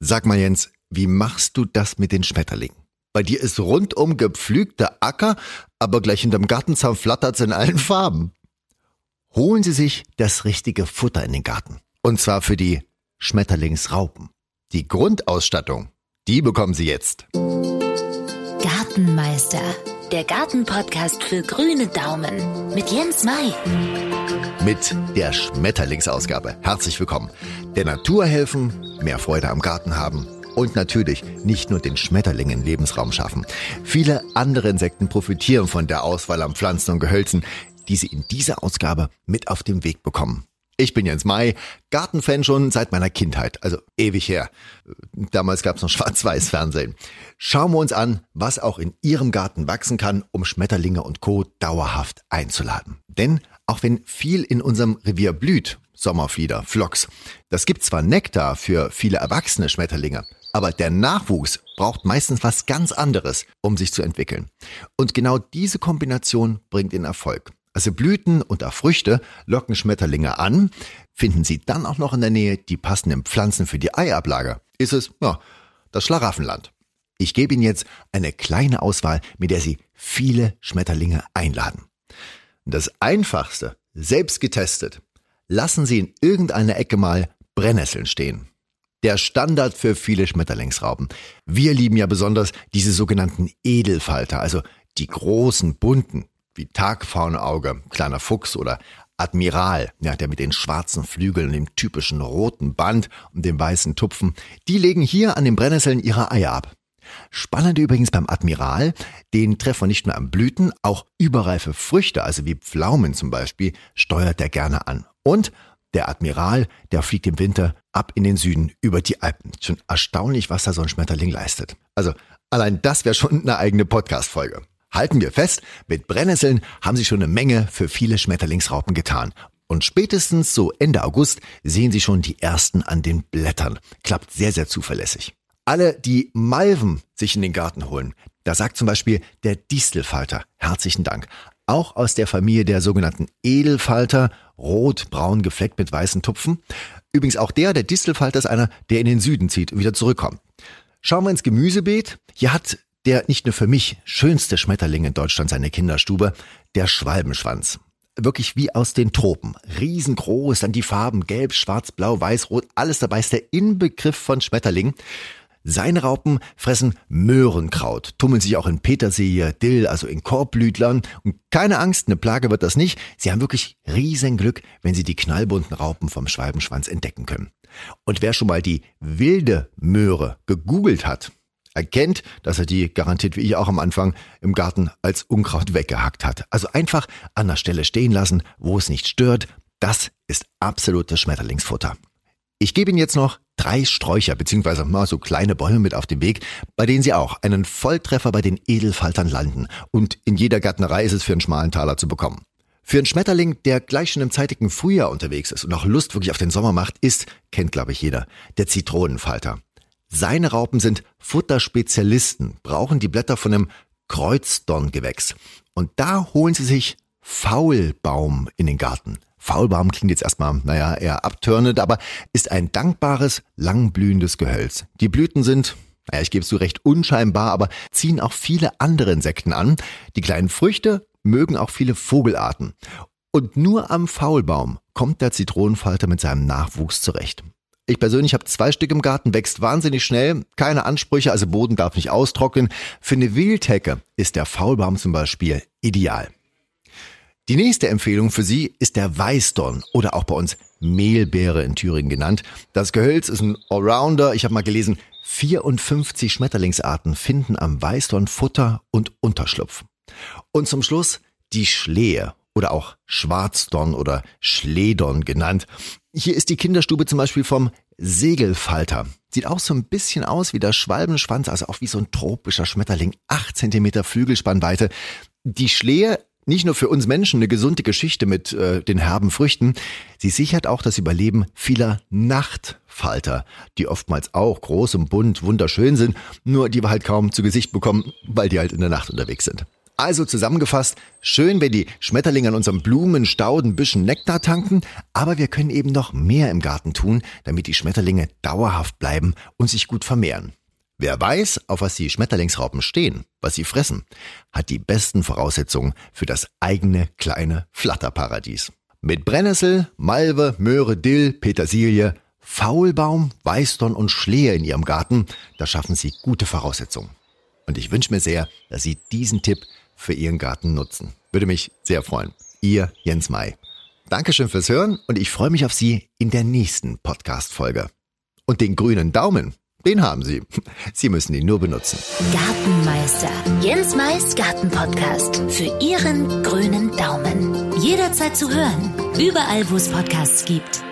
Sag mal Jens, wie machst du das mit den Schmetterlingen? Bei dir ist rundum gepflügter Acker, aber gleich hinterm Gartenzaun flattert's in allen Farben. Holen Sie sich das richtige Futter in den Garten. Und zwar für die Schmetterlingsraupen. Die Grundausstattung, die bekommen Sie jetzt. Gartenmeister, der Gartenpodcast für grüne Daumen mit Jens Mai. Mit der Schmetterlingsausgabe. Herzlich willkommen. Der Natur helfen, mehr Freude am Garten haben und natürlich nicht nur den Schmetterlingen Lebensraum schaffen. Viele andere Insekten profitieren von der Auswahl an Pflanzen und Gehölzen, die sie in dieser Ausgabe mit auf den Weg bekommen. Ich bin Jens Mai, Gartenfan schon seit meiner Kindheit, also ewig her. Damals gab es noch Schwarz-Weiß-Fernsehen. Schauen wir uns an, was auch in Ihrem Garten wachsen kann, um Schmetterlinge und Co. dauerhaft einzuladen. Denn auch wenn viel in unserem Revier blüht, Sommerflieder, Flocks, das gibt zwar Nektar für viele erwachsene Schmetterlinge, aber der Nachwuchs braucht meistens was ganz anderes, um sich zu entwickeln. Und genau diese Kombination bringt den Erfolg. Also Blüten und auch Früchte locken Schmetterlinge an. Finden Sie dann auch noch in der Nähe die passenden Pflanzen für die Eiablage, ist es, ja, das Schlaraffenland. Ich gebe Ihnen jetzt eine kleine Auswahl, mit der Sie viele Schmetterlinge einladen. Das einfachste, selbst getestet, lassen Sie in irgendeiner Ecke mal Brennnesseln stehen. Der Standard für viele Schmetterlingsrauben. Wir lieben ja besonders diese sogenannten Edelfalter, also die großen, bunten, wie Tagfaunauge, kleiner Fuchs oder Admiral, ja, der mit den schwarzen Flügeln, dem typischen roten Band und dem weißen Tupfen, die legen hier an den Brennnesseln ihre Eier ab. Spannend übrigens beim Admiral, den Treffer nicht nur am Blüten, auch überreife Früchte, also wie Pflaumen zum Beispiel, steuert er gerne an. Und der Admiral, der fliegt im Winter ab in den Süden über die Alpen. Schon erstaunlich, was da so ein Schmetterling leistet. Also allein das wäre schon eine eigene Podcast-Folge. Halten wir fest, mit Brennnesseln haben Sie schon eine Menge für viele Schmetterlingsraupen getan. Und spätestens so Ende August sehen Sie schon die ersten an den Blättern. Klappt sehr, sehr zuverlässig. Alle, die Malven sich in den Garten holen, da sagt zum Beispiel der Distelfalter herzlichen Dank. Auch aus der Familie der sogenannten Edelfalter, rot-braun gefleckt mit weißen Tupfen. Übrigens auch der, der Distelfalter ist einer, der in den Süden zieht und wieder zurückkommt. Schauen wir ins Gemüsebeet. Hier hat der nicht nur für mich schönste Schmetterling in Deutschland seine Kinderstube, der Schwalbenschwanz. Wirklich wie aus den Tropen. Riesengroß, dann die Farben gelb, schwarz, blau, weiß, rot, alles dabei ist der Inbegriff von Schmetterling. Seine Raupen fressen Möhrenkraut, tummeln sich auch in Petersilie, Dill, also in Korbblütlern. Und keine Angst, eine Plage wird das nicht. Sie haben wirklich Riesenglück, wenn sie die knallbunten Raupen vom Schwalbenschwanz entdecken können. Und wer schon mal die wilde Möhre gegoogelt hat, erkennt, dass er die garantiert wie ich auch am Anfang im Garten als Unkraut weggehackt hat. Also einfach an der Stelle stehen lassen, wo es nicht stört. Das ist absolutes Schmetterlingsfutter. Ich gebe Ihnen jetzt noch drei Sträucher bzw. mal so kleine Bäume mit auf den Weg, bei denen Sie auch einen Volltreffer bei den Edelfaltern landen. Und in jeder Gärtnerei ist es für einen schmalen Taler zu bekommen. Für einen Schmetterling, der gleich schon im zeitigen Frühjahr unterwegs ist und auch Lust wirklich auf den Sommer macht, ist, kennt glaube ich jeder, der Zitronenfalter. Seine Raupen sind Futterspezialisten, brauchen die Blätter von einem Kreuzdorngewächs. Und da holen sie sich Faulbaum in den Garten. Faulbaum klingt jetzt erstmal, naja, eher abtörnend, aber ist ein dankbares, langblühendes Gehölz. Die Blüten sind, naja, ich gebe es zu recht unscheinbar, aber ziehen auch viele andere Insekten an. Die kleinen Früchte mögen auch viele Vogelarten. Und nur am Faulbaum kommt der Zitronenfalter mit seinem Nachwuchs zurecht. Ich persönlich habe zwei Stück im Garten, wächst wahnsinnig schnell, keine Ansprüche, also Boden darf nicht austrocknen. Für eine Wildhecke ist der Faulbaum zum Beispiel ideal. Die nächste Empfehlung für Sie ist der Weißdorn oder auch bei uns Mehlbeere in Thüringen genannt. Das Gehölz ist ein Allrounder. Ich habe mal gelesen, 54 Schmetterlingsarten finden am Weißdorn Futter und Unterschlupf. Und zum Schluss die Schlehe oder auch Schwarzdorn oder Schledorn genannt. Hier ist die Kinderstube zum Beispiel vom Segelfalter. Sieht auch so ein bisschen aus wie der Schwalbenschwanz, also auch wie so ein tropischer Schmetterling. Acht Zentimeter Flügelspannweite. Die Schlehe nicht nur für uns Menschen eine gesunde Geschichte mit äh, den herben Früchten, sie sichert auch das Überleben vieler Nachtfalter, die oftmals auch groß und bunt wunderschön sind, nur die wir halt kaum zu Gesicht bekommen, weil die halt in der Nacht unterwegs sind. Also zusammengefasst, schön, wenn die Schmetterlinge an unserem Blumenstauden ein bisschen Nektar tanken, aber wir können eben noch mehr im Garten tun, damit die Schmetterlinge dauerhaft bleiben und sich gut vermehren. Wer weiß, auf was die Schmetterlingsraupen stehen, was sie fressen, hat die besten Voraussetzungen für das eigene kleine Flatterparadies. Mit Brennnessel, Malve, Möhre, Dill, Petersilie, Faulbaum, Weißdorn und Schlehe in ihrem Garten, da schaffen sie gute Voraussetzungen. Und ich wünsche mir sehr, dass Sie diesen Tipp für Ihren Garten nutzen. Würde mich sehr freuen. Ihr Jens Mai. Dankeschön fürs Hören und ich freue mich auf Sie in der nächsten Podcast-Folge. Und den grünen Daumen, den haben Sie. Sie müssen ihn nur benutzen. Gartenmeister. Jens Mais Gartenpodcast. Für Ihren grünen Daumen. Jederzeit zu hören. Überall, wo es Podcasts gibt.